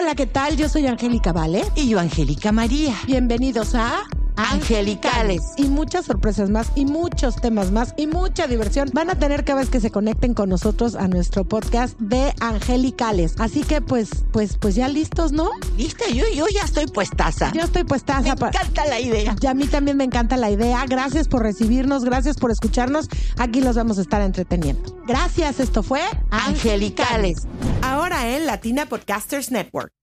Hola, ¿qué tal? Yo soy Angélica Vale. Y yo, Angélica María. Bienvenidos a Angelicales. Y muchas sorpresas más, y muchos temas más, y mucha diversión van a tener cada vez que se conecten con nosotros a nuestro podcast de Angelicales. Así que, pues, pues, pues ya listos, ¿no? ¿Viste? Yo, yo ya estoy puestaza. Yo estoy puestaza. Me encanta la idea. Y a mí también me encanta la idea. Gracias por recibirnos, gracias por escucharnos. Aquí los vamos a estar entreteniendo. Gracias, esto fue Angelicales. En Latina Podcasters Network.